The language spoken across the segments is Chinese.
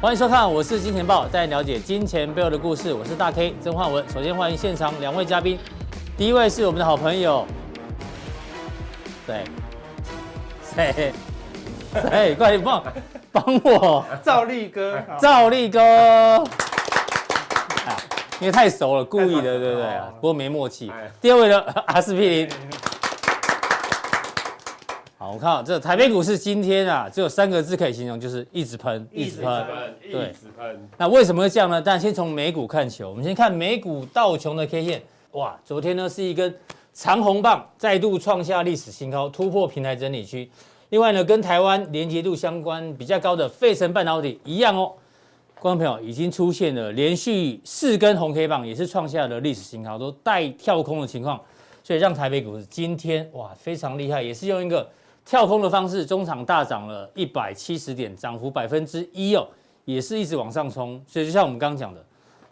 欢迎收看，我是金钱豹，带你了解金钱背后的故事。我是大 K 曾焕文。首先欢迎现场两位嘉宾，第一位是我们的好朋友，对？谁？谁？快点帮帮我，赵立哥，赵立哥。啊，因为太熟了，故意的，对不对？不过没默契。第二位呢，阿司匹林。好，我看到这台北股市今天啊，只有三个字可以形容，就是一直喷，一直喷，对一直喷。那为什么会这样呢？但先从美股看起，我们先看美股道琼的 K 线，哇，昨天呢是一根长红棒，再度创下历史新高，突破平台整理区。另外呢，跟台湾连接度相关比较高的费城半导体一样哦，观众朋友已经出现了连续四根红 K 棒，也是创下了历史新高，都带跳空的情况，所以让台北股市今天哇非常厉害，也是用一个。跳空的方式，中场大涨了一百七十点，涨幅百分之一哦，也是一直往上冲。所以就像我们刚刚讲的，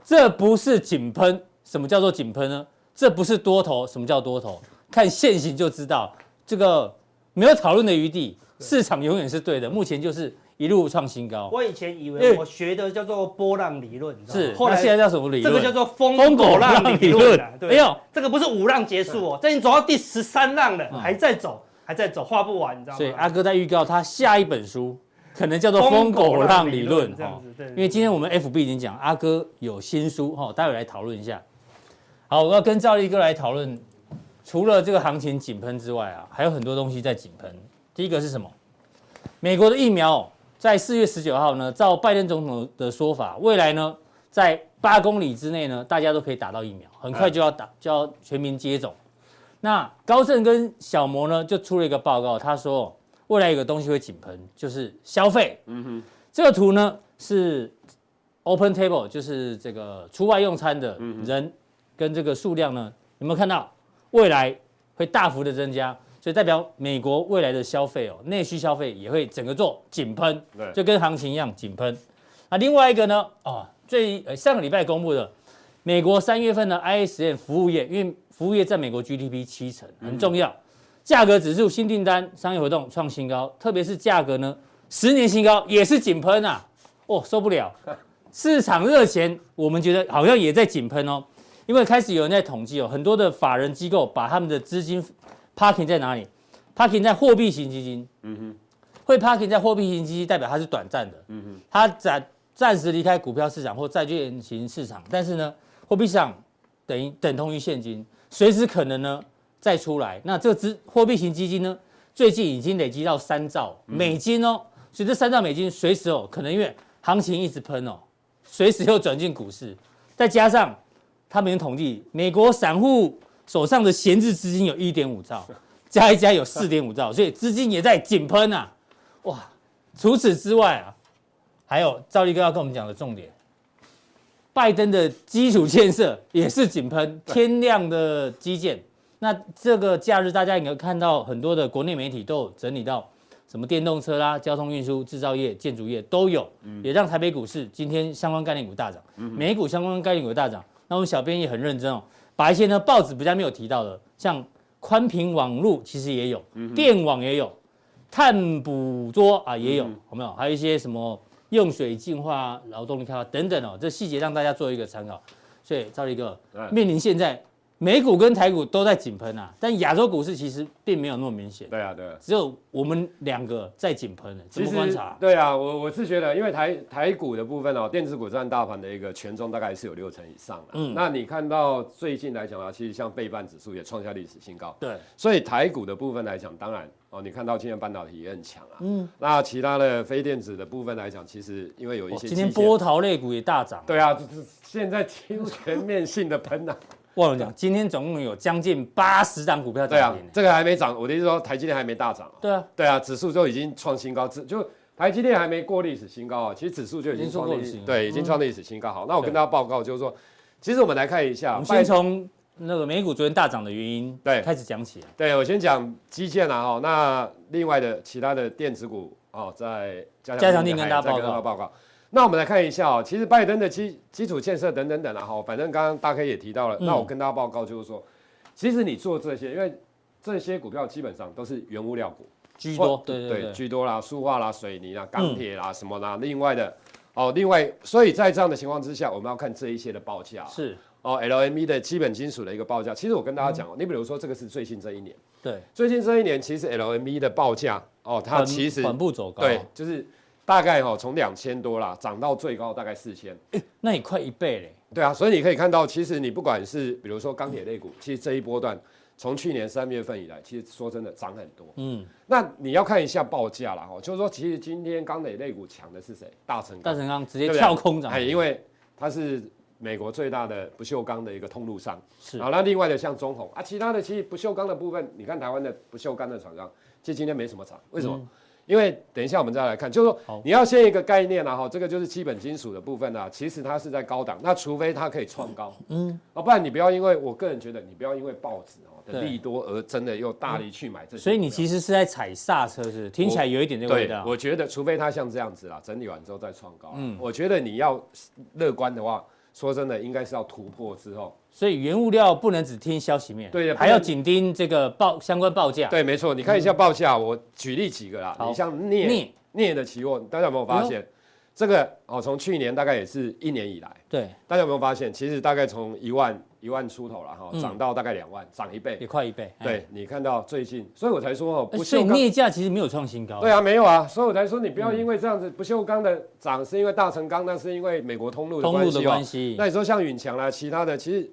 这不是井喷，什么叫做井喷呢？这不是多头，什么叫多头？看线型就知道，这个没有讨论的余地，市场永远是对的。目前就是一路创新高。我以前以为我学的叫做波浪理论，是，后来现在叫什么理论？这个叫做疯狗浪理论。对，没有，这个不是五浪结束哦，这已经走到第十三浪了，还在走。还在走，画不完，你知道吗？所以阿哥在预告他下一本书，可能叫做《疯狗浪理论》哈。因为今天我们 FB 已经讲阿哥有新书哈，待会来讨论一下。好，我要跟赵力哥来讨论，除了这个行情井喷之外啊，还有很多东西在井喷。第一个是什么？美国的疫苗在四月十九号呢，照拜登总统的说法，未来呢，在八公里之内呢，大家都可以打到疫苗，很快就要打，就要全民接种。那高盛跟小摩呢，就出了一个报告，他说未来有个东西会井喷，就是消费。嗯哼，这个图呢是 Open Table，就是这个出外用餐的人跟这个数量呢，有没有看到未来会大幅的增加？所以代表美国未来的消费哦，内需消费也会整个做井喷，对，就跟行情一样井喷。那另外一个呢，哦，最上个礼拜公布的美国三月份的 ISM 服务业，因为服务业占美国 GDP 七成，很重要。价格指数、新订单、商业活动创新高，特别是价格呢，十年新高也是井喷啊！哦，受不了！市场热钱，我们觉得好像也在井喷哦，因为开始有人在统计哦，很多的法人机构把他们的资金 parking 在哪里？parking 在货币型基金。嗯哼，会 parking 在货币型基金，代表它是短暂的。嗯哼，它暂暂时离开股票市场或债券型市场，但是呢，货币市场等于等同于现金。随时可能呢再出来，那这个资货币型基金呢，最近已经累积到三兆美金哦，所以这三兆美金随时哦，可能因为行情一直喷哦，随时又转进股市，再加上他们统计，美国散户手上的闲置资金有一点五兆，加一加有四点五兆，所以资金也在井喷啊，哇！除此之外啊，还有赵立哥要跟我们讲的重点。拜登的基础建设也是井喷，天量的基建。那这个假日，大家应该看到很多的国内媒体都有整理到，什么电动车啦、交通运输、制造业、建筑业都有，也让台北股市今天相关概念股大涨，美股相关概念股大涨。那我们小编也很认真哦，把一些呢报纸比较没有提到的，像宽频网络其实也有，电网也有，碳捕捉啊也有，有没有？还有一些什么？用水净化、劳动力开发等等哦，这细节让大家做一个参考。所以，赵力哥面临现在美股跟台股都在井喷啊，但亚洲股市其实并没有那么明显。对啊，对啊，只有我们两个在井喷的。怎么观察？对啊，我我是觉得，因为台台股的部分哦，电子股占大盘的一个权重大概是有六成以上了。嗯，那你看到最近来讲啊，其实像背半指数也创下历史新高。对，所以台股的部分来讲，当然。哦，你看到今天半导体也很强啊。嗯，那其他的非电子的部分来讲，其实因为有一些今天波涛类股也大涨。对啊，就是现在几乎全面性的喷啊。忘了讲，今天总共有将近八十档股票涨停。对啊，这个还没涨，我的意思说台积电还没大涨。对啊，对啊，指数就已经创新高，指就台积电还没过历史新高啊，其实指数就已经创历史对，已经创历史新高。好，那我跟大家报告就是说，其实我们来看一下，我们先从。那个美股昨天大涨的原因，对，开始讲起。对，我先讲基建啊，哈，那另外的其他的电子股哦，在加强錠跟大家报告报告。那我们来看一下哦，其实拜登的基基础建设等等等啊，哈，反正刚刚大 K 也提到了。那我跟大家报告就是说，其实你做这些，因为这些股票基本上都是原物料股居多，对对对，居多啦，塑化啦、水泥啦、钢铁啦什么啦，另外的哦，另外，所以在这样的情况之下，我们要看这一些的报价。是。哦，LME 的基本金属的一个报价。其实我跟大家讲哦，你比如说这个是最近这一年，对，最近这一年其实 LME 的报价哦，它其实缓步走高，对，就是大概哈从两千多啦涨到最高大概四千，那也快一倍嘞。对啊，所以你可以看到，其实你不管是比如说钢铁类股，其实这一波段。从去年三月份以来，其实说真的涨很多。嗯，那你要看一下报价啦，哈，就是说，其实今天钢铁类股强的是谁？大成钢。大成钢直接跳空涨。哎，因为它是美国最大的不锈钢的一个通路商。是。好，那另外的像中红啊，其他的其实不锈钢的部分，你看台湾的不锈钢的厂商，其实今天没什么涨，为什么？嗯因为等一下我们再来看，就是说你要先一个概念啦，哈，这个就是基本金属的部分啊，其实它是在高档，那除非它可以创高，嗯，哦，不然你不要因为我个人觉得你不要因为报纸哦的利多而真的又大力去买这些，所以你其实是在踩刹车，是听起来有一点这个味道。我觉得除非它像这样子啦，整理完之后再创高，嗯，我觉得你要乐观的话，说真的应该是要突破之后。所以原物料不能只听消息面，对的，还要紧盯这个报相关报价。对，没错，你看一下报价，我举例几个啦。你像镍镍的期货，大家有没有发现？这个哦，从去年大概也是一年以来，对，大家有没有发现？其实大概从一万一万出头了哈，涨到大概两万，涨一倍，也快一倍。对，你看到最近，所以我才说哦，不锈钢镍价其实没有创新高。对啊，没有啊，所以我才说你不要因为这样子不锈钢的涨是因为大成钢，那是因为美国通路的关系。那你说像允强啦，其他的其实。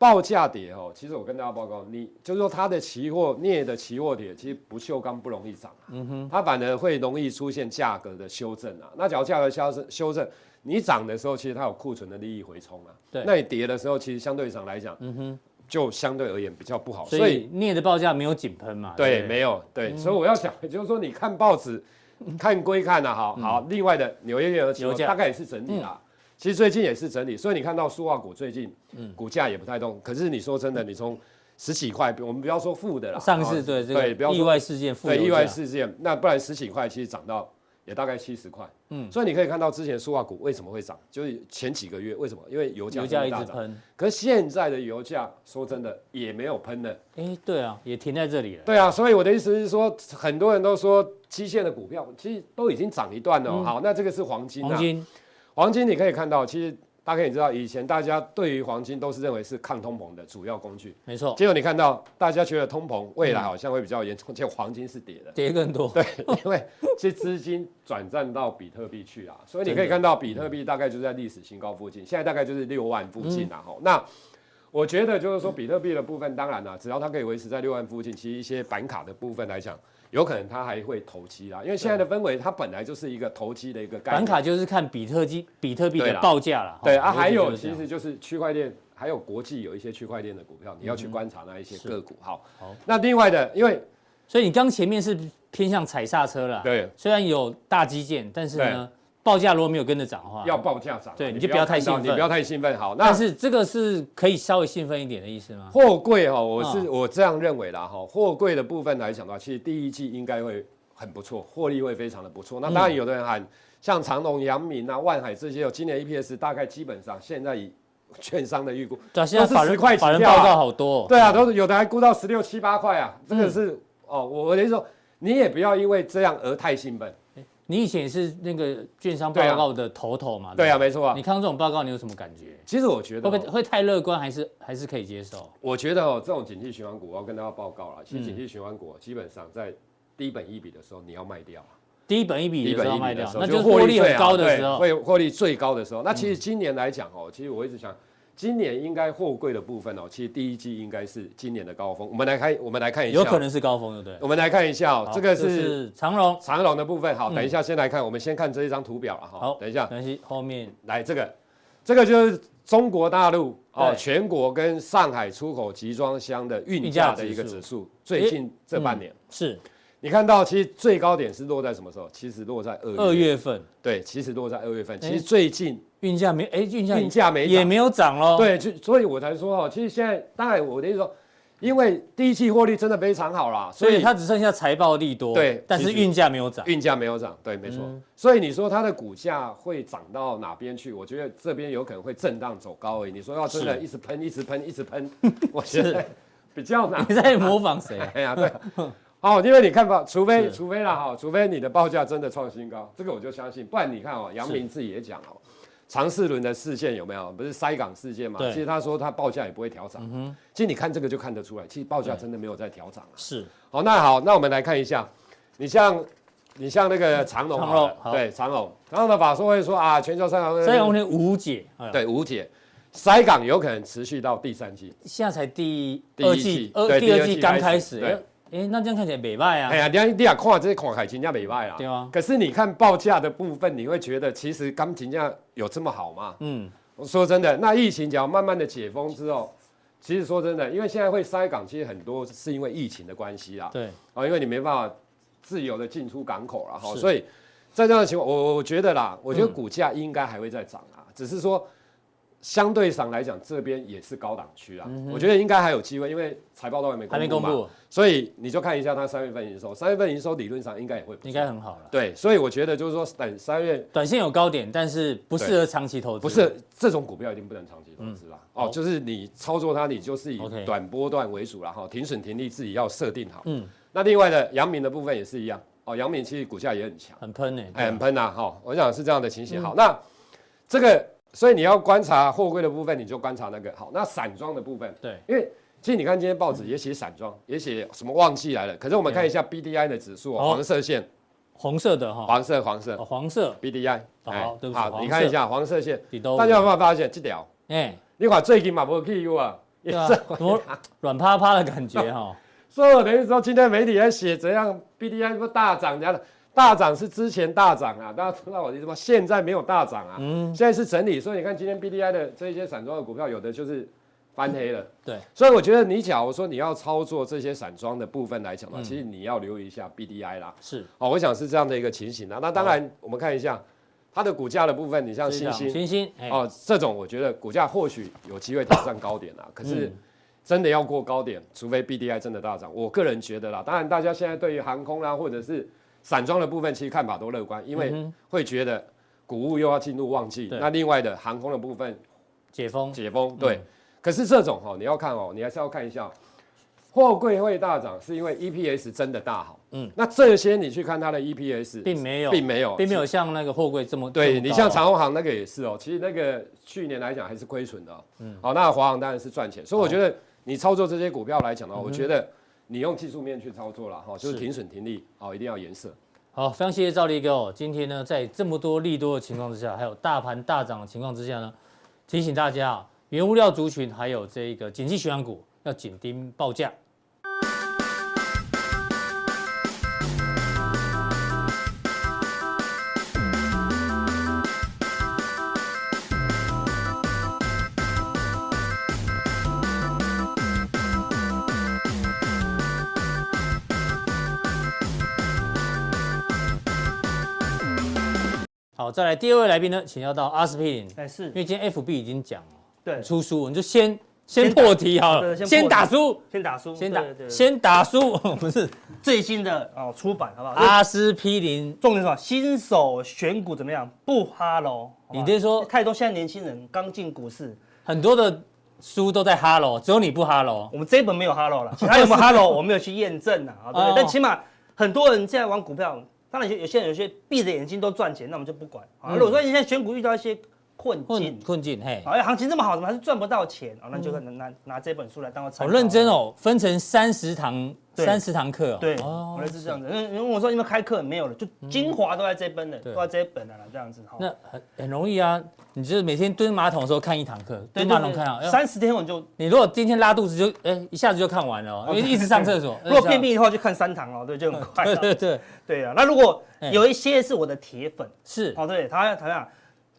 报价跌哦，其实我跟大家报告，你就是说它的期货镍的期货跌，其实不锈钢不容易涨啊，嗯哼，它反而会容易出现价格的修正啊。那假如价格修正修正，你涨的时候，其实它有库存的利益回冲啊。对，那你跌的时候，其实相对上来讲，嗯哼，就相对而言比较不好。所以镍的报价没有井喷嘛？对，没有。对，所以我要讲，就是说你看报纸，看归看啊，好好。另外的纽约原油期货大概也是整理啦。其实最近也是整理，所以你看到塑化股最近，股价也不太动。可是你说真的，你从十几块，我们不要说负的啦。上市对对，不要意外事件负。对意外事件，那不然十几块其实涨到也大概七十块。嗯，所以你可以看到之前塑化股为什么会涨，就是前几个月为什么？因为油价油价一直喷。可是现在的油价说真的也没有喷了。哎，对啊，也停在这里了。对啊，所以我的意思是说，很多人都说期限的股票其实都已经涨一段了。好，那这个是黄金。黄金。黄金你可以看到，其实大家可以知道，以前大家对于黄金都是认为是抗通膨的主要工具，没错。结果你看到，大家觉得通膨未来好像会比较严重，结果黄金是跌的，跌更多。对，因为其实资金转战到比特币去啊，所以你可以看到比特币大概就在历史新高附近，现在大概就是六万附近啊。吼，那我觉得就是说，比特币的部分，当然了，只要它可以维持在六万附近，其实一些板卡的部分来讲。有可能它还会投机啦，因为现在的氛围，它本来就是一个投机的一个概念。板卡就是看比特币比特币的报价啦。对啊，还有其实就是区块链，还有国际有一些区块链的股票，你要去观察那一些个股。好，好。那另外的，因为所以你刚前面是偏向踩刹车了。对。虽然有大基建，但是呢，报价如果没有跟着涨的话，要报价涨。对，你就不要太兴奋，你不要太兴奋。好，但是这个是可以稍微兴奋一点的意思吗？货柜哈，我是我这样认为啦哈。货柜的部分来讲的话，其实第一季应该会。很不错，获利会非常的不错。那当然，有的人喊像长隆、阳明啊、万海这些，有今年 EPS 大概基本上现在以券商的预估都是十块法人报告好多。对啊，都是有的还估到十六七八块啊。这个是哦，我我的意思说，你也不要因为这样而太兴奋。你以前也是那个券商报告的头头嘛？对啊，没错啊。你看到这种报告，你有什么感觉？其实我觉得会不会会太乐观，还是还是可以接受？我觉得哦，这种景气循环股，我要跟大家报告了。其实景气循环股基本上在。低本一比的时候，你要卖掉。低本一比的时候卖掉，那就是获利很高的时候，会获利最高的时候。那其实今年来讲哦，其实我一直想，今年应该货柜的部分哦，其实第一季应该是今年的高峰。我们来看，我们来看一下，有可能是高峰，对不对？我们来看一下哦，这个是长荣，长荣的部分。好，等一下先来看，我们先看这一张图表了哈。好，等一下，等一下后面来这个，这个就是中国大陆哦，全国跟上海出口集装箱的运价的一个指数，最近这半年是。你看到，其实最高点是落在什么时候？其实落在二月二月份。对，其实落在二月份。其实最近运价没哎，运价运价没也没有涨喽。对，就所以我才说哈，其实现在当然我的意思说，因为第一季获利真的非常好啦，所以它只剩下财报利多。对，但是运价没有涨，运价没有涨，对，没错。所以你说它的股价会涨到哪边去？我觉得这边有可能会震荡走高而已。你说要真的一直喷，一直喷，一直喷，我觉得比较难。你在模仿谁？哎呀，对。哦，因为你看吧，除非除非啦哈，除非你的报价真的创新高，这个我就相信。不然你看哦，杨明自己也讲哦，长四轮的事件有没有？不是塞港事件嘛？其实他说他报价也不会调涨。其实你看这个就看得出来，其实报价真的没有在调涨。是。好，那好，那我们来看一下，你像你像那个长龙，对长龙，长荣的法说会说啊，全球三港三港问题无解，对无解。塞港有可能持续到第三季，现在才第二季，二第二季刚开始。哎，哎，那这样看起来没卖啊。哎呀，你看你啊，看这些看海情价没卖啊。对啊。可是你看报价的部分，你会觉得其实钢琴价有这么好吗？嗯。我说真的，那疫情只要慢慢的解封之后，其实说真的，因为现在会塞港，其实很多是因为疫情的关系啦。对。哦，因为你没办法自由的进出港口了哈，所以在这样的情况，我我觉得啦，我觉得股价应该还会再涨啊，只是说。相对上来讲，这边也是高档区啊，嗯、我觉得应该还有机会，因为财报都还没公布嘛，还没公布，所以你就看一下它三月份营收，三月份营收理论上应该也会，应该很好了。对，所以我觉得就是说等三月，短线有高点，但是不适合长期投资。不是这种股票一定不能长期投资吧？嗯、哦，就是你操作它，你就是以短波段为主了哈，停损停利自己要设定好。嗯，那另外的阳明的部分也是一样哦，阳明其实股价也很强，很喷呢、欸，很喷呐哈。我想是这样的情形。嗯、好，那这个。所以你要观察货柜的部分，你就观察那个好。那散装的部分，对，因为其实你看今天报纸也写散装，也写什么旺季来了。可是我们看一下 B D I 的指数，黄色线，红色的哈，黄色黄色，黄色 B D I。好，对不起，好，你看一下黄色线，大家有没有发现这条？哎，你看最近嘛不 K U 啊，也是多软趴趴的感觉哈。所以等于说今天媒体在写怎样 B D I 不大涨，这样的。大涨是之前大涨啊，大家知道我的意思吗？现在没有大涨啊，嗯，现在是整理，所以你看今天 B D I 的这些散装的股票，有的就是翻黑了，对，所以我觉得你假如说你要操作这些散装的部分来讲的话，其实你要留意一下 B D I 啦，是，哦，我想是这样的一个情形啊。那当然，我们看一下它的股价的部分，你像星星、星星，哦，这种我觉得股价或许有机会挑战高点啊，可是真的要过高点，除非 B D I 真的大涨，我个人觉得啦。当然，大家现在对于航空啦，或者是散装的部分其实看法都乐观，因为会觉得谷物又要进入旺季。那另外的航空的部分解封，解封对。可是这种哈，你要看哦，你还是要看一下，货柜会大涨是因为 EPS 真的大好。嗯，那这些你去看它的 EPS，并没有，并没有，并没有像那个货柜这么对。你像长荣航那个也是哦，其实那个去年来讲还是亏损的。嗯，好，那华航当然是赚钱。所以我觉得你操作这些股票来讲的话，我觉得。你用技术面去操作了哈，就是停损停利，好，一定要颜色。好，非常谢谢赵力哥哦。今天呢，在这么多利多的情况之下，还有大盘大涨的情况之下呢，提醒大家啊，原物料族群还有这个景气循环股要紧盯报价。再来第二位来宾呢，请要到阿司匹林。哎，是因为今天 FB 已经讲了，对，出书，我们就先先破题好了，先打书，先打书，先打，先打书，不是最新的哦，出版好不好？阿司匹林，重点是什么？新手选股怎么样？不哈喽，你别说太多，现在年轻人刚进股市，很多的书都在哈喽，只有你不哈喽。我们这一本没有哈喽了，其他有没有哈喽？我没有去验证呐，对不对？但起码很多人现在玩股票。当然有有些人有些闭着眼睛都赚钱，那我们就不管。啊，如果说你现在选股遇到一些困境，困境，嘿，哎，行情这么好，怎么还是赚不到钱哦？那就可能拿拿这本书来当个参考。好认真哦，分成三十堂，三十堂课。对，哦，是这样子。因为我说你们开课没有了，就精华都在这本的，都在这本的了，这样子。那很很容易啊，你就是每天蹲马桶的时候看一堂课，蹲马桶看啊，三十天我就。你如果今天拉肚子就哎一下子就看完了，因为一直上厕所。如果便秘的话就看三堂哦，对，就很快。对对对对啊，那如果有一些是我的铁粉，是哦，对他他讲。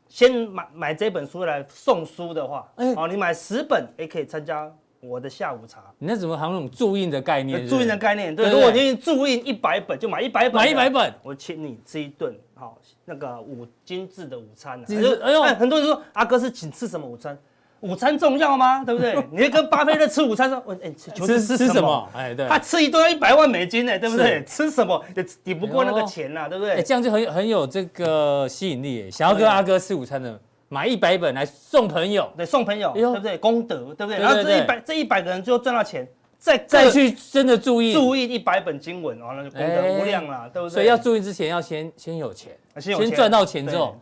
先买买这本书来送书的话，哎，哦，你买十本也可以参加我的下午茶。你那怎么还有那种注印的概念？注印的概念，对。如果你注印一百本，就买一百本，买一百本，我请你吃一顿好那个五精致的午餐。哎呦，很多人说阿哥是请吃什么午餐？午餐重要吗？对不对？你会跟巴菲特吃午餐说，我 哎，吃吃什么？哎，对，他吃一顿要一百万美金呢，对不对？吃什么也抵不过那个钱呐，对不对？哎，这样就很很有这个吸引力。想要跟阿哥吃午餐的，买一百本来送朋友，对，送朋友，对不对？功德，对不对？然后这一百这一百个人最后赚到钱，再再去真的注意注意一百本经文，哦，那就功德无量了，对不对？所以要注意之前要先先有钱，先赚到钱之后，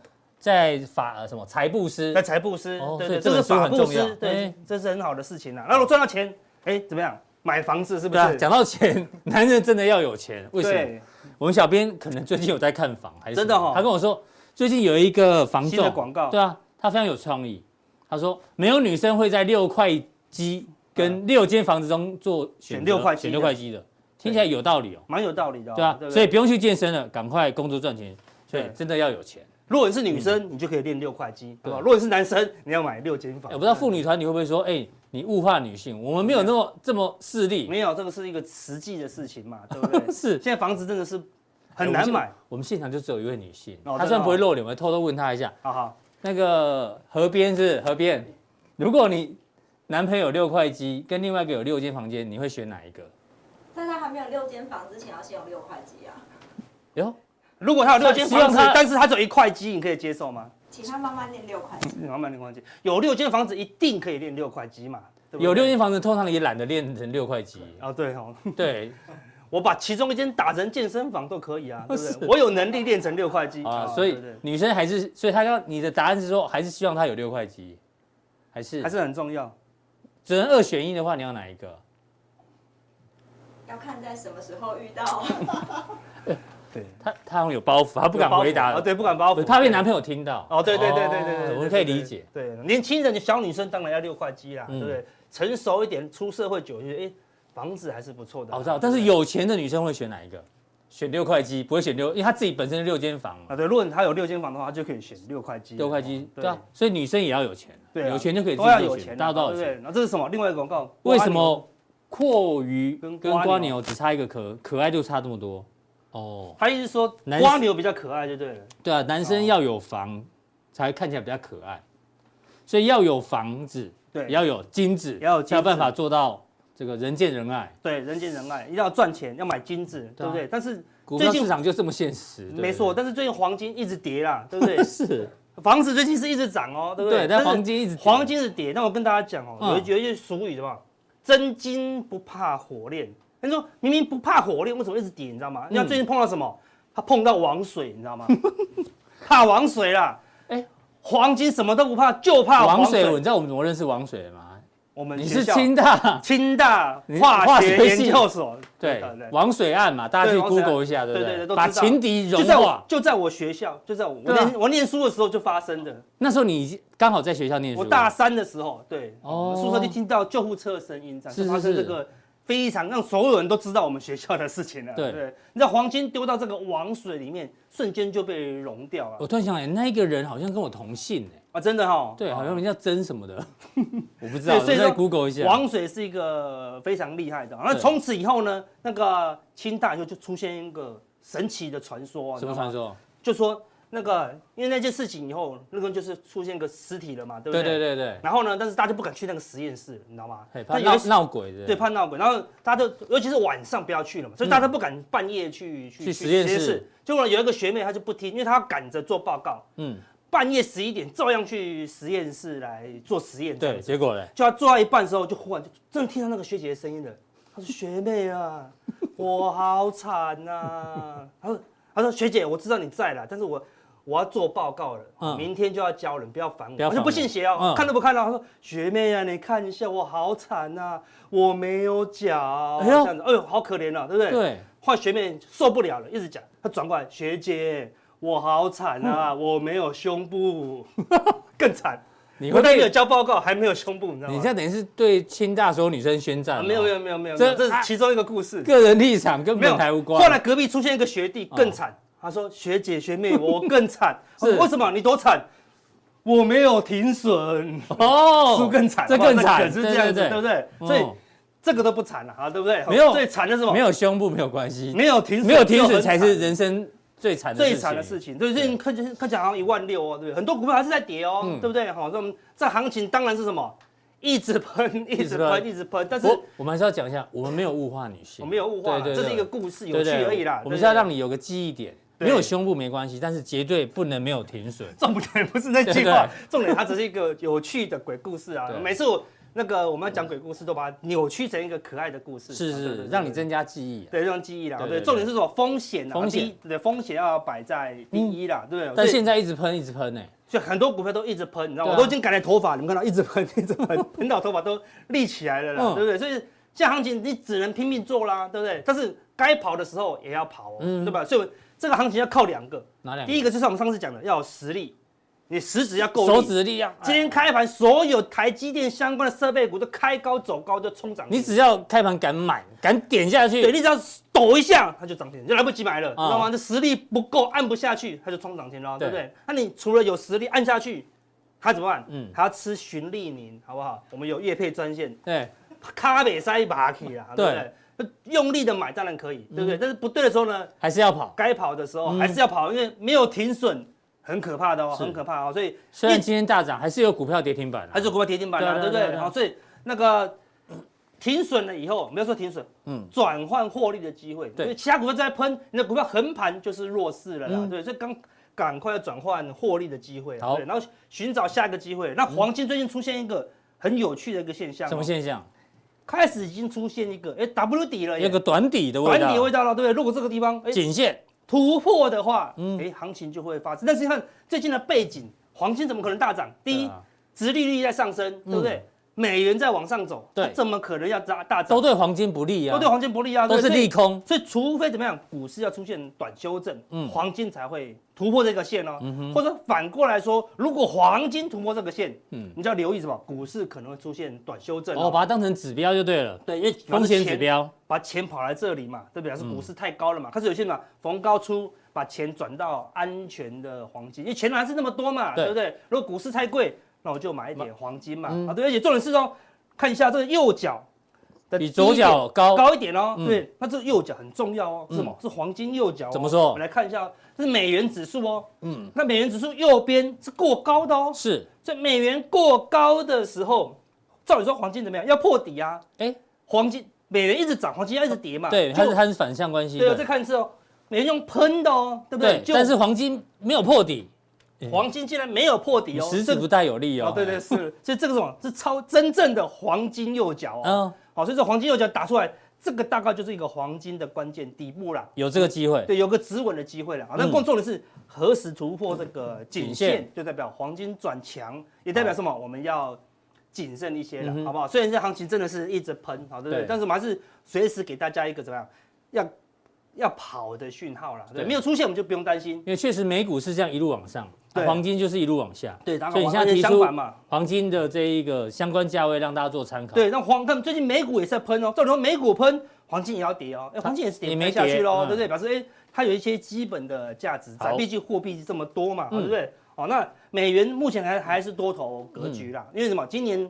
再法什么财布施，在财布施，对对，这是法布施，对，这是很好的事情啊。那我赚到钱，哎，怎么样？买房子是不是？讲到钱，男人真的要有钱，为什么？我们小编可能最近有在看房，还是真的哈？他跟我说，最近有一个房仲广告，对啊，他非常有创意。他说，没有女生会在六块肌跟六间房子中做选六块选六块肌的，听起来有道理哦，蛮有道理的，对啊，所以不用去健身了，赶快工作赚钱。所以真的要有钱。如果你是女生，你就可以练六块肌，对吧？如果你是男生，你要买六间房。我不知道妇女团你会不会说，哎，你物化女性？我们没有那么这么势利，没有，这个是一个实际的事情嘛，对不对？是，现在房子真的是很难买。我们现场就只有一位女性，她虽然不会露脸，我偷偷问她一下。好好，那个河边是河边。如果你男朋友六块肌，跟另外一个有六间房间，你会选哪一个？在他还没有六间房之前，要先有六块肌啊。哟，如果他有六间房子，但是他只有一块肌，你可以接受吗？请他慢慢练六块肌。慢慢练六块肌，有六间房子一定可以练六块肌嘛？有六间房子，通常也懒得练成六块肌。哦，对哦，对，我把其中一间打成健身房都可以啊，对不对？我有能力练成六块肌啊，所以女生还是，所以她要你的答案是说，还是希望他有六块肌。还是还是很重要，只能二选一的话，你要哪一个？要看在什么时候遇到。对，他他好像有包袱，他不敢回答。哦，对，不敢包袱，怕被男朋友听到。哦，对对对对对，我们可以理解。对，年轻人的小女生当然要六块肌啦，对不对？成熟一点，出社会久，一些哎，房子还是不错的。我知道，但是有钱的女生会选哪一个？选六块肌，不会选六，因为她自己本身是六间房啊。对，如果她有六间房的话，他就可以选六块肌。六块肌，对啊，所以女生也要有钱，对，有钱就可以都要有钱，大家都有钱。那这是什么？另外一个广告。为什么阔鱼跟瓜牛只差一个壳，可爱就差这么多？哦，他意思说蜗牛比较可爱，就对了。对啊，男生要有房才看起来比较可爱，所以要有房子，对，要有金子，要有才有办法做到。这个人见人爱，对，人见人爱，一定要赚钱，要买金子，对不对？但是最近市场就这么现实，没错。但是最近黄金一直跌啦，对不对？是，房子最近是一直涨哦，对不对？但黄金一直黄金是跌。那我跟大家讲哦，有有一句俗语的嘛，真金不怕火炼。他说明明不怕火炼，为什么一直跌？你知道吗？你看最近碰到什么？他碰到王水，你知道吗？怕王水啦。哎，黄金什么都不怕，就怕王水。你知道我们怎么认识王水吗？我们你是清大清大化学研究所对王水案嘛，大家去 Google 一下，对对对，把情敌融化，就在我学校，就在我念我念书的时候就发生的。那时候你刚好在学校念书，我大三的时候，对，哦，宿舍就听到救护车的声音，是发生这个非常让所有人都知道我们学校的事情了。对，你知道黄金丢到这个王水里面，瞬间就被融掉了。我突然想起来，那个人好像跟我同姓哎。啊，真的哈，对，好像人叫曾什么的，我不知道，所以再 Google 一下。王水是一个非常厉害的，那从此以后呢，那个清大就就出现一个神奇的传说啊。什么传说？就说那个，因为那件事情以后，那个就是出现个尸体了嘛，对不对？对对对对。然后呢，但是大家就不敢去那个实验室，你知道吗？怕闹闹鬼的。对，怕闹鬼。然后大家都，尤其是晚上不要去了嘛，所以大家都不敢半夜去去实验室。结果有一个学妹，她就不听，因为她要赶着做报告。嗯。半夜十一点，照样去实验室来做实验。对，结果呢？就要做到一半的时候，就忽然就真的听到那个学姐的声音了。她说：“学妹啊，我好惨呐。”她说：“她说学姐，我知道你在了，但是我我要做报告了，明天就要交人，不要烦我。”我就不信邪哦，看都不看到。他说：“学妹啊，你看一下，我好惨呐，我没有脚。”这样子，哎呦，好可怜啊，对不对？对。换学妹受不了了，一直讲，她转过来，学姐。我好惨啊！我没有胸部，更惨。你会没有交报告，还没有胸部，你知道吗？你这样等于是对清大所有女生宣战。没有没有没有没有，这这是其中一个故事。个人立场跟本台无关。后来隔壁出现一个学弟更惨，他说：“学姐学妹，我更惨。是为什么？你多惨？我没有停损哦，输更惨，这更惨，是这样子，对不对？所以这个都不惨了啊，对不对？没有最惨的是什么？没有胸部没有关系，没有停没有停损才是人生。”最惨最惨的事情，对，最近看起看起来好像一万六哦，对不对？很多股票还是在跌哦，对不对？好，这这行情当然是什么，一直喷，一直喷，一直喷。但是我们还是要讲一下，我们没有物化女性，我没有物化，这是一个故事，有趣而已啦。我们是要让你有个记忆点，没有胸部没关系，但是绝对不能没有停损。重点不是那句话，重点它只是一个有趣的鬼故事啊。每次我那个我们要讲鬼故事，都把它扭曲成一个可爱的故事，是是，让你增加记忆，对，让记忆啦。对，重点是说风险啊，风险，对，风险要摆在第一啦，对不对？但现在一直喷，一直喷呢，就很多股票都一直喷，你知道吗？我都已经改了头发，你们看到一直喷，一直喷，喷到头发都立起来了啦，对不对？所以这样行情你只能拼命做啦，对不对？但是该跑的时候也要跑，哦对吧？所以这个行情要靠两个，哪两个？第一个就是我们上次讲的，要有实力。你食指要够力，手指的力量。今天开盘，所有台积电相关的设备股都开高走高，就冲涨。你只要开盘敢买，敢点下去，对，你只要抖一下，它就涨停，就来不及买了，知道吗？这实力不够，按不下去，它就冲涨停了，对不对？那你除了有实力按下去，它怎么办？嗯，还要吃循利宁，好不好？我们有月配专线，对，卡北塞把起啦，对不对？用力的买当然可以，对不对？但是不对的时候呢，还是要跑。该跑的时候还是要跑，因为没有停损。很可怕的哦，很可怕哦，所以虽然今天大涨，还是有股票跌停板，还是有股票跌停板的，对不对？好，所以那个停损了以后，没有说停损，嗯，转换获利的机会，对，其他股票在喷，你的股票横盘就是弱势了啦，对，所以刚赶快要转换获利的机会，好，然后寻找下一个机会。那黄金最近出现一个很有趣的一个现象，什么现象？开始已经出现一个哎 W 底了，有个短底的味道，短底味道了，对不对？如果这个地方颈线。突破的话，嗯，哎，行情就会发生。但是你看最近的背景，黄金怎么可能大涨？第一，殖利率在上升，对不对？美元在往上走，对，怎么可能要大大涨？都对黄金不利啊，都对黄金不利啊，都是利空。所以除非怎么样，股市要出现短修正，嗯，黄金才会突破这个线哦。或者反过来说，如果黄金突破这个线，嗯，你就要留意什么？股市可能会出现短修正。哦，把它当成指标就对了。对，因为风险指标。把钱跑来这里嘛，对不对？是股市太高了嘛。可是有些人嘛，逢高出，把钱转到安全的黄金，因为钱还是那么多嘛，对不对？如果股市太贵，那我就买一点黄金嘛。啊，对，而且重点是哦，看一下这个右脚的比左脚高高一点哦。对，那这个右脚很重要哦，是什么？是黄金右脚。怎么说？我们来看一下，这是美元指数哦。嗯，那美元指数右边是过高的哦。是，所以美元过高的时候，照理说黄金怎么样？要破底啊。哎，黄金。美元一直涨，黄金要一直跌嘛？对，它是它是反向关系。对，再看一次哦，美元用喷的哦，对不对？但是黄金没有破底，黄金竟然没有破底哦，实质不太有利哦。对对是，所以这个什么？是超真正的黄金右脚哦。好，所以这黄金右脚打出来，这个大概就是一个黄金的关键底部啦，有这个机会，对，有个止稳的机会了。啊，那更重的是何时突破这个颈线，就代表黄金转强，也代表什么？我们要。谨慎一些了，好不好？虽然这行情真的是一直喷，好对不对？但是我们还是随时给大家一个怎么样，要要跑的讯号了。对，没有出现我们就不用担心，因为确实美股是这样一路往上，黄金就是一路往下。对，所以你现在提出黄金的这一个相关价位让大家做参考。对，那黄他们最近美股也是在喷哦，照理说美股喷，黄金也要跌哦，黄金也是跌没下去喽，对不对？表示哎，它有一些基本的价值在，毕竟货币这么多嘛，对不对？好，那美元目前还还是多头格局啦，因为什么？今年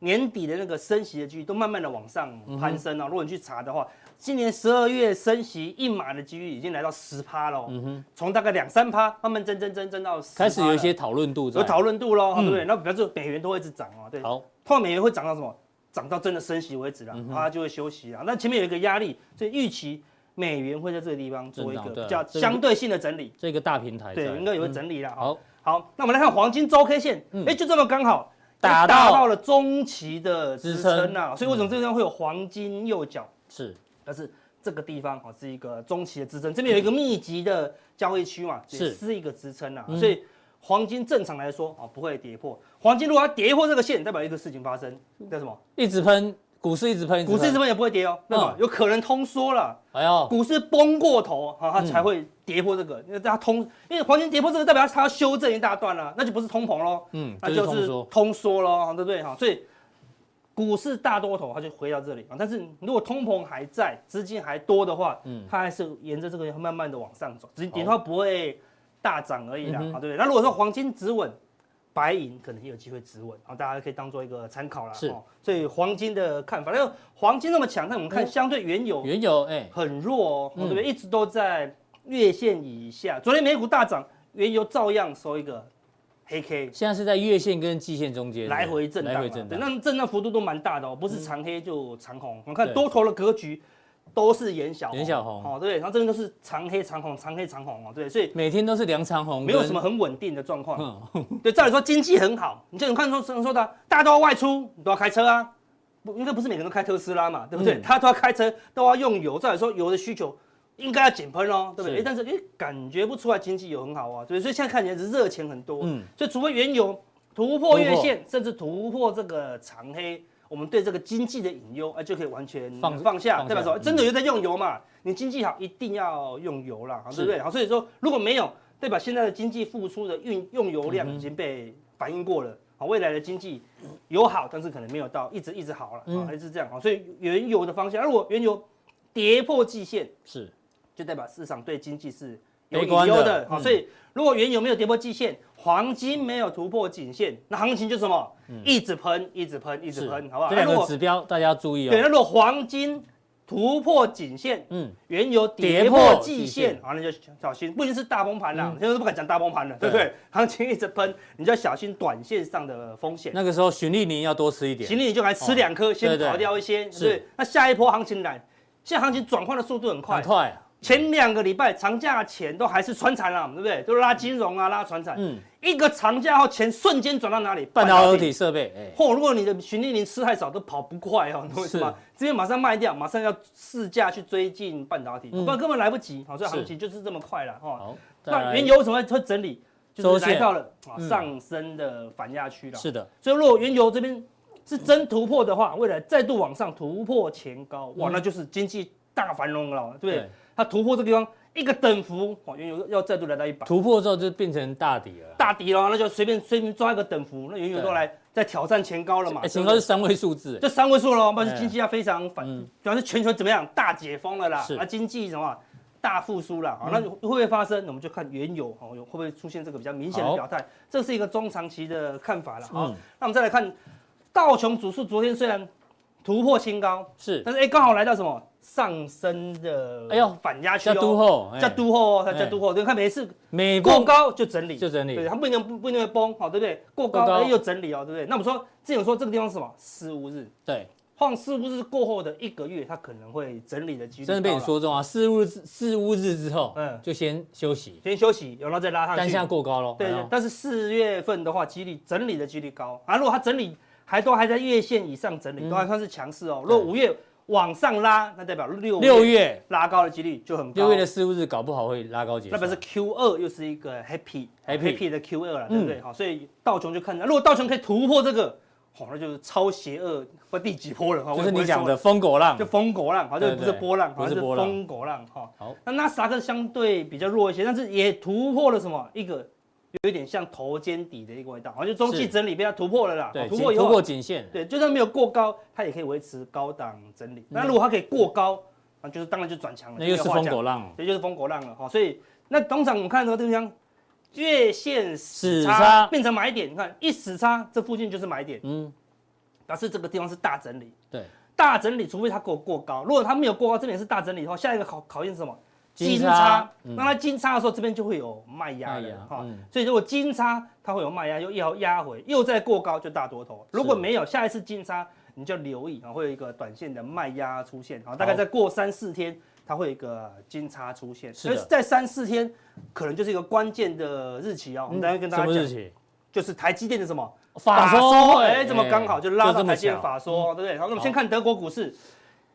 年底的那个升息的几率都慢慢的往上攀升了。如果你去查的话，今年十二月升息一码的几率已经来到十趴了。嗯哼，从大概两三趴慢慢增增增增到开始有一些讨论度，有讨论度喽，对不对？那比方说美元都会一直涨哦，对。好，后来美元会涨到什么？涨到真的升息为止了，它就会休息了。那前面有一个压力，所以预期美元会在这个地方做一个比较相对性的整理，这个大平台对，应该有个整理了。好。好，那我们来看黄金周 K 线，哎、嗯，就这么刚好打到，到了中期的支撑呐，所以为什么这个地方会有黄金右脚？是，但是这个地方啊是一个中期的支撑，这边有一个密集的交易区嘛，是是一个支撑呐，所以黄金正常来说啊不会跌破，黄金如果要跌破这个线，代表一个事情发生，叫什么？一直喷。股市一直喷，股市一直喷也不会跌哦，那么有可能通缩了。哎呦，股市崩过头，哈，它才会跌破这个，因为它通，因为黄金跌破这个代表它要修正一大段了，那就不是通膨喽，嗯，那就是通缩喽，对不对？哈，所以股市大多头它就回到这里啊，但是如果通膨还在，资金还多的话，嗯，它还是沿着这个慢慢的往上走，只是点它不会大涨而已啦，啊，对不对？那如果说黄金止稳。白银可能也有机会止稳，然后大家可以当做一个参考啦。是，所以黄金的看法，那黄金那么强，那我们看相对原油，原油哎很弱哦，对不对？一直都在月线以下。昨天美股大涨，原油照样收一个黑 K。现在是在月线跟季线中间来回震荡，来回震荡，那震荡幅度都蛮大的哦，不是长黑就长红。我们看多头的格局，都是颜小颜小红哦，对，然后这边都是长黑长红，长黑长红哦，对，所以每天都是梁长红，没有什么很稳定的状况。嗯，对，照理说经济很好，你就能看说说说的，大家都要外出，都要开车啊，不应该不是每个人都开特斯拉嘛，对不对？他、嗯、都要开车，都要用油，照理说油的需求应该要井喷哦，对不对？但是哎，感觉不出来经济有很好啊，对，所以现在看起来是热钱很多，嗯，所以除非原油突破月线，甚至突破这个长黑。我们对这个经济的隐忧，哎，就可以完全放放下，代表说真的有在用油嘛？你经济好，一定要用油啦，对不对？好，所以说如果没有，代表现在的经济付出的运用油量已经被反映过了。好，未来的经济有好，但是可能没有到一直一直好了，还是这样。好，所以原油的方向，如果原油跌破季线，是就代表市场对经济是有隐忧的。好，所以如果原油没有跌破季线，黄金没有突破颈线，那行情就什么？一直喷，一直喷，一直喷，好不好？这两个指标大家要注意哦。对，那如果黄金突破颈线，嗯，原油跌破季线，好，那就小心，不一定是大崩盘了，现在都不敢讲大崩盘了，对不对？行情一直喷，你就要小心短线上的风险。那个时候，循利宁要多吃一点，循利宁就来吃两颗，先跑掉一些，是。那下一波行情来，现在行情转换的速度很快，很快。前两个礼拜长假前都还是船产啦，对不对？都拉金融啊，拉船产。嗯，一个长假后钱瞬间转到哪里？半导体设备。嚯，如果你的循利林吃太少，都跑不快哦，为什么？这边马上卖掉，马上要市价去追进半导体，不然根本来不及。好，所以行情就是这么快了哈。好，那原油为什么会整理？就是来到了啊上升的反压区了。是的，所以如果原油这边是真突破的话，未来再度往上突破前高，哇，那就是经济大繁荣了，对不对？它突破这个地方一个等幅，哦，原油要再度来到一百，突破之后就变成大底了，大底了，那就随便随便抓一个等幅，那原油都来在挑战前高了嘛？前高是三位数字，就三位数了，但是经济要非常反，主要是全球怎么样大解封了啦，啊，经济什么大复苏了，啊，那会不会发生？那我们就看原油哦，会不会出现这个比较明显的表态？这是一个中长期的看法了，好，那我们再来看道琼指数，昨天虽然突破新高，是，但是哎，刚好来到什么？上升的，哎呦，反压区哦，叫都后，叫都后哦，它加都后，你看每次每过高就整理，就整理，对，它不一定不不一定会崩，好，对不对？过高哎又整理哦，对不对？那我们说之前说这个地方是什么？四五日，对，晃四五日过后的一个月，它可能会整理的几率。真的被你说中啊！四巫四五日之后，嗯，就先休息，先休息，然后再拉上去。但现在过高了，对，但是四月份的话，几率整理的几率高啊。如果它整理还都还在月线以上整理，都还算是强势哦。如果五月。往上拉，那代表六六月拉高的几率就很高。六月的四五日搞不好会拉高结算。那表示 Q 二又是一个 happy happy, happy 的 Q 二了，对不对？好、嗯，所以道琼就看，如果道琼可以突破这个，好，那就是超邪恶不第几波了。就是你讲的疯狗浪，就疯狗浪，好，就不是波浪，不是疯狗浪，哈。好，那纳斯达克相对比较弱一些，但是也突破了什么一个。有一点像头肩底的一个味道，好像就中期整理被它突破了啦。对，突破以后突破颈线。对，就算没有过高，它也可以维持高档整理。那如果它可以过高，啊，就是当然就转强了。那又是疯狗浪，对，就是疯狗浪了哈。所以那通常我们看这个地方，月线死叉变成买点，你看一死叉，这附近就是买点。嗯，表示这个地方是大整理。对，大整理，除非它给我过高。如果它没有过高，这边是大整理的话，下一个考考验是什么？金叉，那它金叉的时候，这边就会有卖压的哈，所以如果金叉它会有卖压，又要压回，又再过高就大多头。如果没有下一次金叉，你就留意啊，会有一个短线的卖压出现啊，大概再过三四天，它会有一个金叉出现。所以在三四天，可能就是一个关键的日期哦。我们等下跟大家讲，就是台积电的什么法说，哎，怎么刚好就拉到台积电法说，对不对？好，那我们先看德国股市，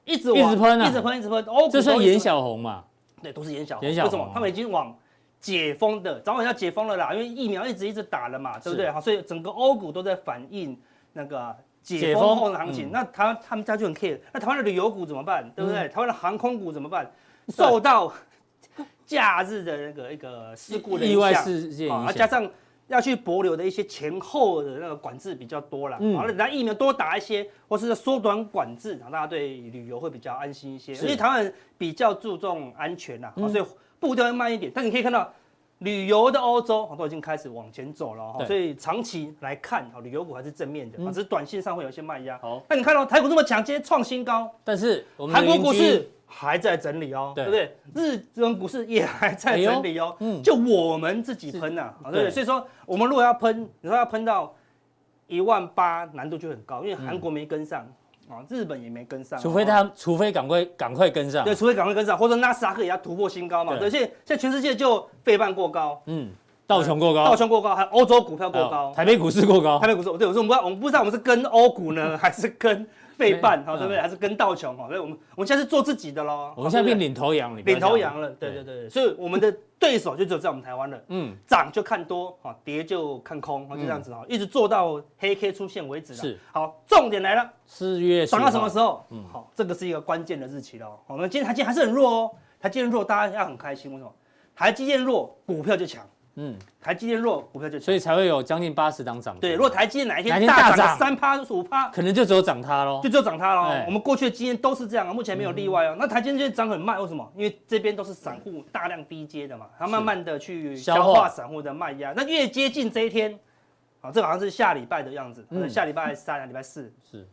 一直一直喷，一直喷，一直喷，哦，这算颜小红嘛？对，都是眼小红。为什么？他们已经往解封的，早晚要解封了啦，因为疫苗一直一直打了嘛，对不对？好，所以整个欧股都在反映那个解封后的行情。那台湾他们家就很 care，那台湾的旅游股怎么办？对不对？台湾的航空股怎么办？受到 假日的那个一个事故的意外事件啊，加上要去帛琉的一些前后的那个管制比较多了，完了，人家疫苗多打一些，或是缩短管制，然后大家对旅游会比较安心一些。所以台湾比较注重安全呐，所以步调会慢一点。但你可以看到，旅游的欧洲都已经开始往前走了哈，所以长期来看，旅游股还是正面的，只是短线上会有一些卖压。好，那你看到台股这么强，今天创新高，但是韩国股市。还在整理哦，对。不对？日本股市也还在整理哦，嗯，就我们自己喷呐，啊，对不对？所以说，我们如果要喷，你说要喷到一万八，难度就很高，因为韩国没跟上，啊，日本也没跟上，除非他，除非赶快赶快跟上，对，除非赶快跟上，或者纳斯达克也要突破新高嘛，对，现在现在全世界就费半过高，嗯，道琼过高，道琼过高，还有欧洲股票过高，台北股市过高，台北股市，对，我说我们不，我们不知道我们是跟欧股呢，还是跟。费半好对不对？还是跟道琼哈？所以我们我们现在是做自己的喽。我们现在变领头羊，领头羊了。对对对，所以我们的对手就只有在我们台湾了。嗯，涨就看多，哈，跌就看空，就这样子哈，一直做到黑 K 出现为止。是，好，重点来了，四月涨到什么时候？嗯，好，这个是一个关键的日期喽。我们今天台积还是很弱哦，台积电弱，大家要很开心。为什么？台积电弱，股票就强。嗯，台积电弱，股票就所以才会有将近八十档涨。对，如果台积电哪一天大涨三趴五趴，可能就只有涨它喽，就只有涨它喽。我们过去的经验都是这样啊，目前没有例外哦。那台积电现在涨很慢，为什么？因为这边都是散户大量低接的嘛，它慢慢的去消化散户的卖压。那越接近这一天，啊，这好像是下礼拜的样子，下礼拜三、礼拜四是，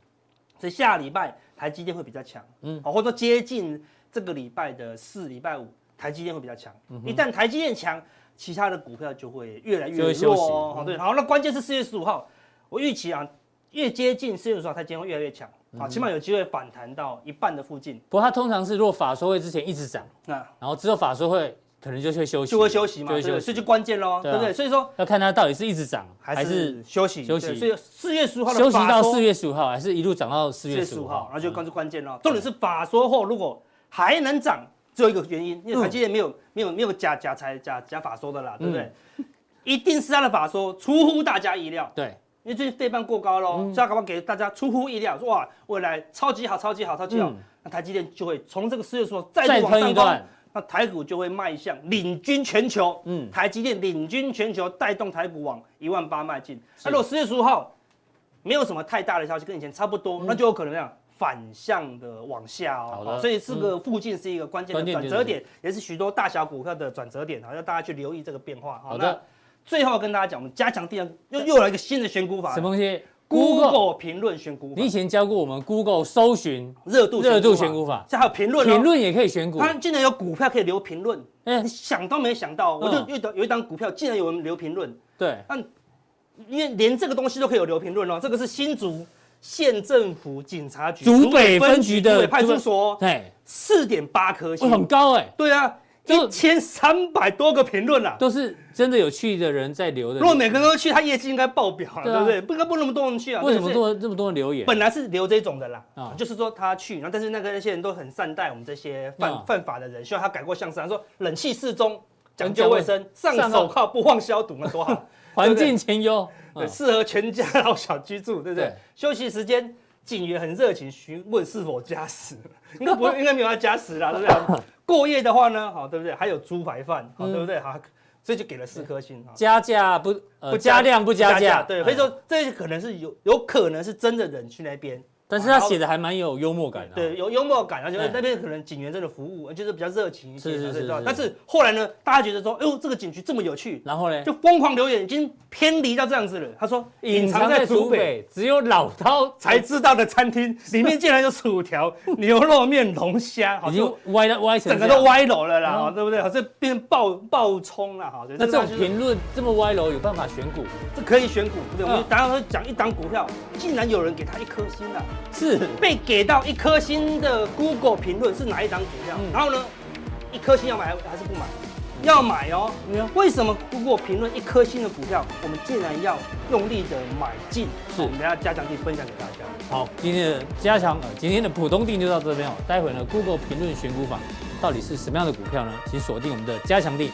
所以下礼拜台积电会比较强，嗯，好，或者说接近这个礼拜的四、礼拜五，台积电会比较强。一旦台积电强。其他的股票就会越来越弱哦。好，对，好，那关键是四月十五号，我预期啊，越接近四月十五号，它今天会越来越强，好，起码有机会反弹到一半的附近。不过它通常是如果法说会之前一直涨，那然后之后法说会可能就会休息，就会休息嘛，对，所以就关键喽，对不对？所以说要看它到底是一直涨还是休息，休息。所以四月十五号休息到四月十五号，还是一路涨到四月十五号，然后就关注关键喽。重点是法说后如果还能涨。只有一个原因，因为台积电没有没有没有假假财假假法说的啦，对不对？一定是他的法说出乎大家意料。对，因为最近费半过高喽，所以他赶快给大家出乎意料，说哇，未来超级好，超级好，超级好。那台积电就会从这个四月说再度往上攻，那台股就会迈向领军全球。嗯，台积电领军全球，带动台股往一万八迈进。那如果四月十五号没有什么太大的消息，跟以前差不多，那就有可能这样。反向的往下哦，所以这个附近是一个关键的转折点，也是许多大小股票的转折点，好，要大家去留意这个变化。好的，最后跟大家讲，我们加强第二又又来一个新的选股法，什么东西？Google 评论选股法。你以前教过我们 Google 搜寻热度热度选股法，这还有评论，评论也可以选股。它竟然有股票可以留评论，哎，你想都没想到，我就遇到有一档股票竟然有人留评论。对，那因为连这个东西都可以有留评论哦，这个是新竹。县政府警察局竹北分局的派出所，对，四点八颗星，很高哎。对啊，一千三百多个评论啊，都是真的有去的人在留的。如果每个人都去，他业绩应该爆表了，对不对？不应该不那么多人去啊。为什么这么这么多人留言？本来是留这种的啦，啊，就是说他去，然后但是那个那些人都很善待我们这些犯犯法的人，希望他改过向善，说冷气适中，讲究卫生，上手铐不忘消毒，那多好，环境清幽。对，适合全家老小居住，对不对？对，休息时间，警员很热情询问是否加时，应该不会，应该没有要加时啦，对不对？过夜的话呢，好，对不对？还有猪排饭，好，对不对？好，所以就给了四颗星。加价不不加量不加价，对，所以说这可能是有有可能是真的人去那边。但是他写的还蛮有幽默感的，对，有幽默感，而且那边可能警员真的服务，就是比较热情一些，是是是。但是后来呢，大家觉得说，哎呦，这个警局这么有趣，然后呢，就疯狂留言，已经偏离到这样子了。他说，隐藏在竹北，只有老饕才知道的餐厅，里面竟然有薯条、牛肉面、龙虾，已经歪了歪成，整个都歪楼了啦，对不对？好像变爆爆冲了，哈。那这种评论这么歪楼，有办法选股？这可以选股，对不对？我们刚刚讲一档股票，竟然有人给他一颗星了，是被。给到一颗星的 Google 评论是。哪一张股票？然后呢，一颗星要买还是。不买？要买哦。为什么 Google 评论一颗星的股票，我们竟然要用力的买进？是，我们要加强地分享给大家。好，今天的加强，今天的普通定就到这边哦。待会呢，Google 评论选股法到底是。什么样的股票呢？请锁定我们的加强地。